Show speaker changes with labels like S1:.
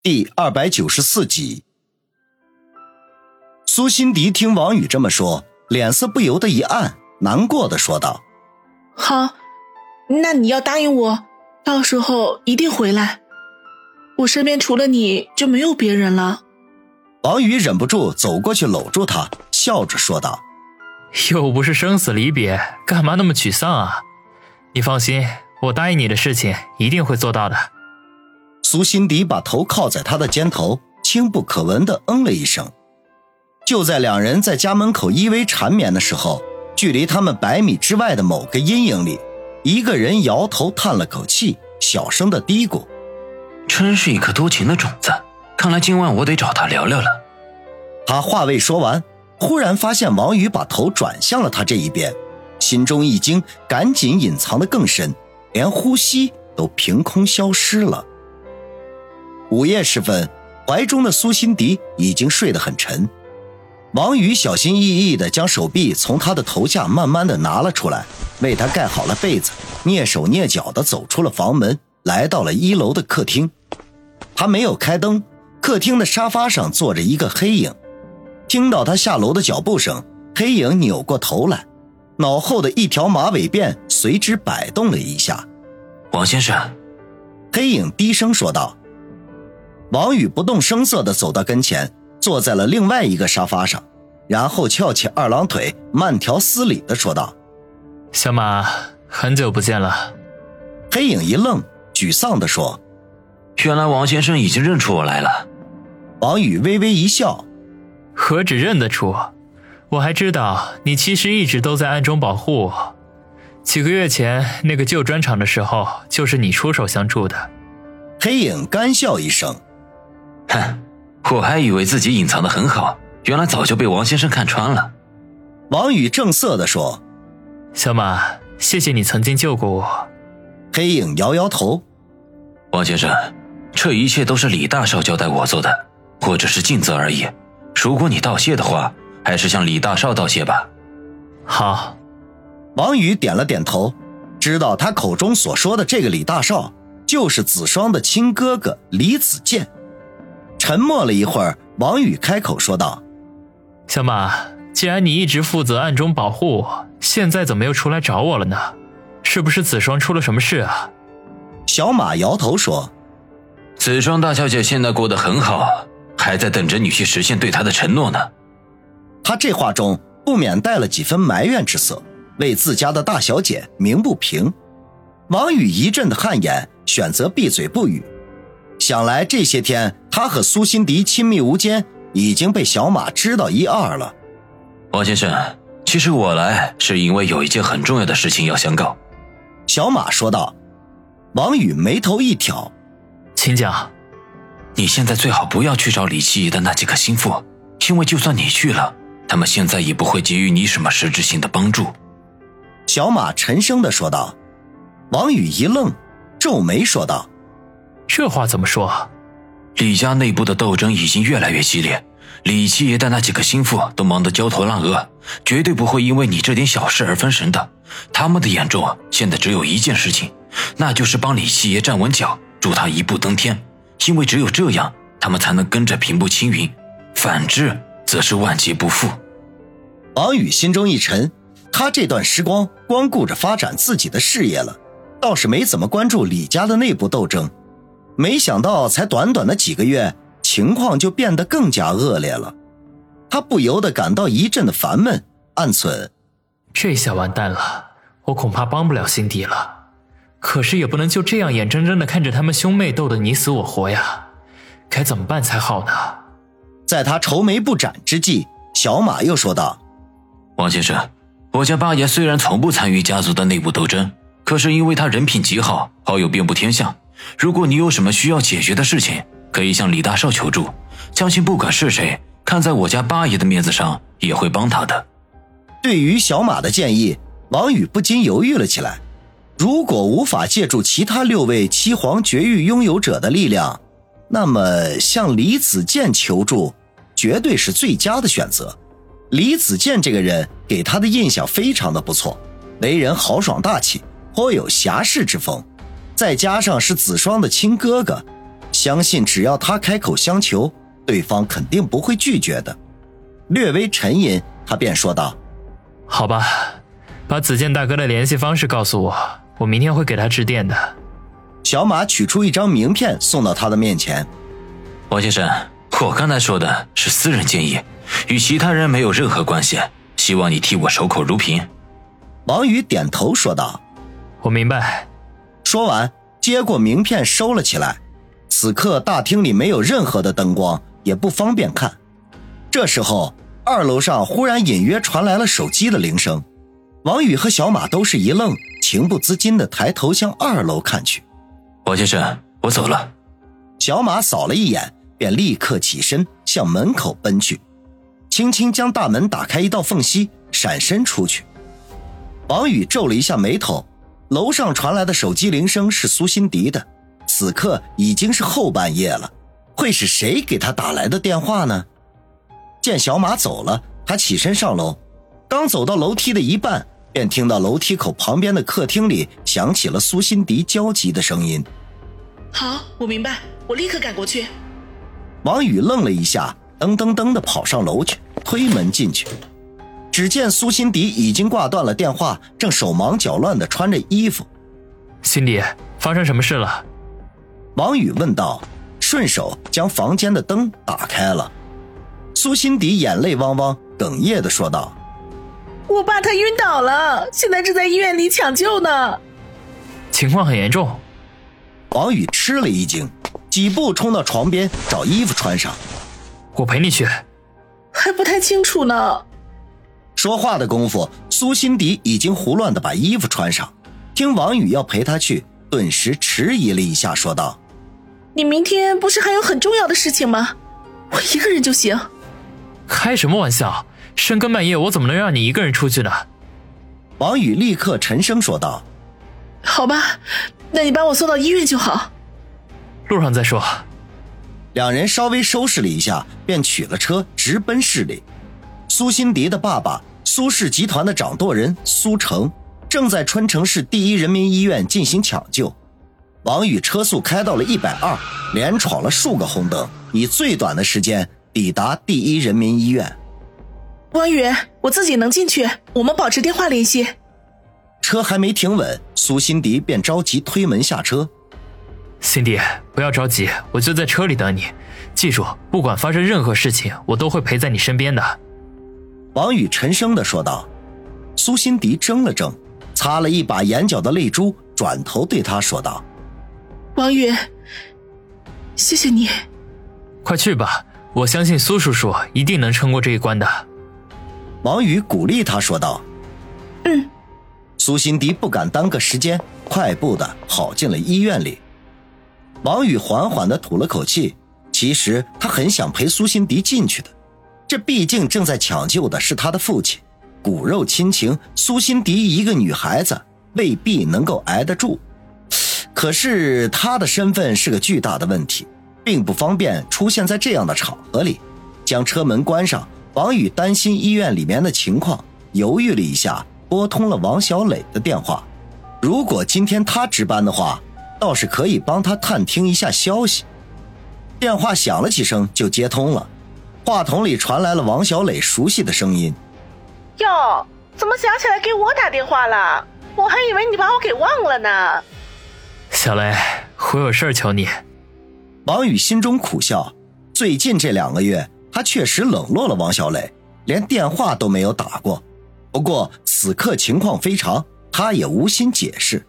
S1: 第二百九十四集，苏辛迪听王宇这么说，脸色不由得一暗，难过的说道：“
S2: 好，那你要答应我，到时候一定回来。我身边除了你就没有别人了。”
S1: 王宇忍不住走过去搂住他，笑着说道：“
S3: 又不是生死离别，干嘛那么沮丧啊？你放心，我答应你的事情一定会做到的。”
S1: 苏辛迪把头靠在他的肩头，轻不可闻的嗯了一声。就在两人在家门口依偎缠绵的时候，距离他们百米之外的某个阴影里，一个人摇头叹了口气，小声的嘀咕：“
S4: 真是一颗多情的种子，看来今晚我得找他聊聊了。”
S1: 他话未说完，忽然发现王宇把头转向了他这一边，心中一惊，赶紧隐藏的更深，连呼吸都凭空消失了。午夜时分，怀中的苏辛迪已经睡得很沉。王宇小心翼翼地将手臂从他的头下慢慢地拿了出来，为他盖好了被子，蹑手蹑脚地走出了房门，来到了一楼的客厅。他没有开灯，客厅的沙发上坐着一个黑影。听到他下楼的脚步声，黑影扭过头来，脑后的一条马尾辫随之摆动了一下。
S4: 王先生，
S1: 黑影低声说道。王宇不动声色地走到跟前，坐在了另外一个沙发上，然后翘起二郎腿，慢条斯理地说道：“
S3: 小马，很久不见了。”
S1: 黑影一愣，沮丧地说：“
S4: 原来王先生已经认出我来了。”
S1: 王宇微微一笑：“
S3: 何止认得出，我还知道你其实一直都在暗中保护我。几个月前那个旧砖厂的时候，就是你出手相助的。”
S1: 黑影干笑一声。
S4: 哼，我还以为自己隐藏的很好，原来早就被王先生看穿了。
S1: 王宇正色地说：“
S3: 小马，谢谢你曾经救过我。”
S1: 黑影摇摇头：“
S4: 王先生，这一切都是李大少交代我做的，我只是尽责而已。如果你道谢的话，还是向李大少道谢吧。”
S3: 好。
S1: 王宇点了点头，知道他口中所说的这个李大少，就是子双的亲哥哥李子健。沉默了一会儿，王宇开口说道：“
S3: 小马，既然你一直负责暗中保护我，现在怎么又出来找我了呢？是不是子双出了什么事啊？”
S1: 小马摇头说：“
S4: 子双大小姐现在过得很好，还在等着你去实现对她的承诺呢。”
S1: 他这话中不免带了几分埋怨之色，为自家的大小姐鸣不平。王宇一阵的汗颜，选择闭嘴不语。想来这些天他和苏辛迪亲密无间，已经被小马知道一二了。
S4: 王先生，其实我来是因为有一件很重要的事情要相告。”
S1: 小马说道。王宇眉头一挑：“
S3: 请讲。
S4: 你现在最好不要去找李七爷的那几个心腹，因为就算你去了，他们现在也不会给予你什么实质性的帮助。”
S1: 小马沉声的说道。王宇一愣，皱眉说道。
S3: 这话怎么说？
S4: 李家内部的斗争已经越来越激烈，李七爷的那几个心腹都忙得焦头烂额，绝对不会因为你这点小事而分神的。他们的眼中现在只有一件事情，那就是帮李七爷站稳脚，助他一步登天。因为只有这样，他们才能跟着平步青云；反之，则是万劫不复。
S1: 王宇心中一沉，他这段时光光顾着发展自己的事业了，倒是没怎么关注李家的内部斗争。没想到，才短短的几个月，情况就变得更加恶劣了。他不由得感到一阵的烦闷，暗忖：
S3: 这下完蛋了，我恐怕帮不了辛迪了。可是也不能就这样眼睁睁的看着他们兄妹斗得你死我活呀，该怎么办才好呢？
S1: 在他愁眉不展之际，小马又说道：“
S4: 王先生，我家八爷虽然从不参与家族的内部斗争，可是因为他人品极好，好友遍布天下。”如果你有什么需要解决的事情，可以向李大少求助，相信不管是谁，看在我家八爷的面子上，也会帮他的。
S1: 对于小马的建议，王宇不禁犹豫了起来。如果无法借助其他六位七皇绝域拥有者的力量，那么向李子健求助，绝对是最佳的选择。李子健这个人给他的印象非常的不错，为人豪爽大气，颇有侠士之风。再加上是子双的亲哥哥，相信只要他开口相求，对方肯定不会拒绝的。略微沉吟，他便说道：“
S3: 好吧，把子健大哥的联系方式告诉我，我明天会给他致电的。”
S1: 小马取出一张名片送到他的面前。
S4: 王先生，我刚才说的是私人建议，与其他人没有任何关系，希望你替我守口如瓶。
S1: 王宇点头说道：“
S3: 我明白。”
S1: 说完，接过名片收了起来。此刻大厅里没有任何的灯光，也不方便看。这时候，二楼上忽然隐约传来了手机的铃声。王宇和小马都是一愣，情不自禁地抬头向二楼看去。
S4: 王先生，我走了。
S1: 小马扫了一眼，便立刻起身向门口奔去，轻轻将大门打开一道缝隙，闪身出去。王宇皱了一下眉头。楼上传来的手机铃声是苏辛迪的，此刻已经是后半夜了，会是谁给他打来的电话呢？见小马走了，他起身上楼，刚走到楼梯的一半，便听到楼梯口旁边的客厅里响起了苏辛迪焦急的声音：“
S2: 好，我明白，我立刻赶过去。”
S1: 王宇愣了一下，噔噔噔的跑上楼去，推门进去。只见苏辛迪已经挂断了电话，正手忙脚乱的穿着衣服。
S3: 辛迪，发生什么事了？
S1: 王宇问道，顺手将房间的灯打开了。苏辛迪眼泪汪汪，哽咽的说道：“
S2: 我爸他晕倒了，现在正在医院里抢救呢，
S3: 情况很严重。”
S1: 王宇吃了一惊，几步冲到床边找衣服穿上。
S3: 我陪你去。
S2: 还不太清楚呢。
S1: 说话的功夫，苏辛迪已经胡乱的把衣服穿上。听王宇要陪他去，顿时迟疑了一下，说道：“
S2: 你明天不是还有很重要的事情吗？我一个人就行。”
S3: 开什么玩笑！深更半夜，我怎么能让你一个人出去呢？
S1: 王宇立刻沉声说道：“
S2: 好吧，那你把我送到医院就好。
S3: 路上再说。”
S1: 两人稍微收拾了一下，便取了车，直奔市里。苏辛迪的爸爸。苏氏集团的掌舵人苏成正在春城市第一人民医院进行抢救，王宇车速开到了一百二，连闯了数个红灯，以最短的时间抵达第一人民医院。
S2: 王宇，我自己能进去，我们保持电话联系。
S1: 车还没停稳，苏辛迪便着急推门下车。
S3: 辛迪，不要着急，我就在车里等你。记住，不管发生任何事情，我都会陪在你身边的。
S1: 王宇沉声的说道：“苏辛迪怔了怔，擦了一把眼角的泪珠，转头对他说道：‘
S2: 王宇，谢谢你。
S3: 快去吧，我相信苏叔叔一定能撑过这一关的。’
S1: 王宇鼓励他说道：‘
S2: 嗯。’
S1: 苏辛迪不敢耽搁时间，快步的跑进了医院里。王宇缓缓的吐了口气，其实他很想陪苏辛迪进去的。”这毕竟正在抢救的是他的父亲，骨肉亲情，苏辛迪一个女孩子未必能够挨得住。可是他的身份是个巨大的问题，并不方便出现在这样的场合里。将车门关上，王宇担心医院里面的情况，犹豫了一下，拨通了王小磊的电话。如果今天他值班的话，倒是可以帮他探听一下消息。电话响了几声就接通了。话筒里传来了王小磊熟悉的声音：“
S2: 哟，怎么想起来给我打电话了？我还以为你把我给忘了呢。”
S3: 小雷，我有事求你。
S1: 王宇心中苦笑，最近这两个月，他确实冷落了王小磊，连电话都没有打过。不过此刻情况非常，他也无心解释。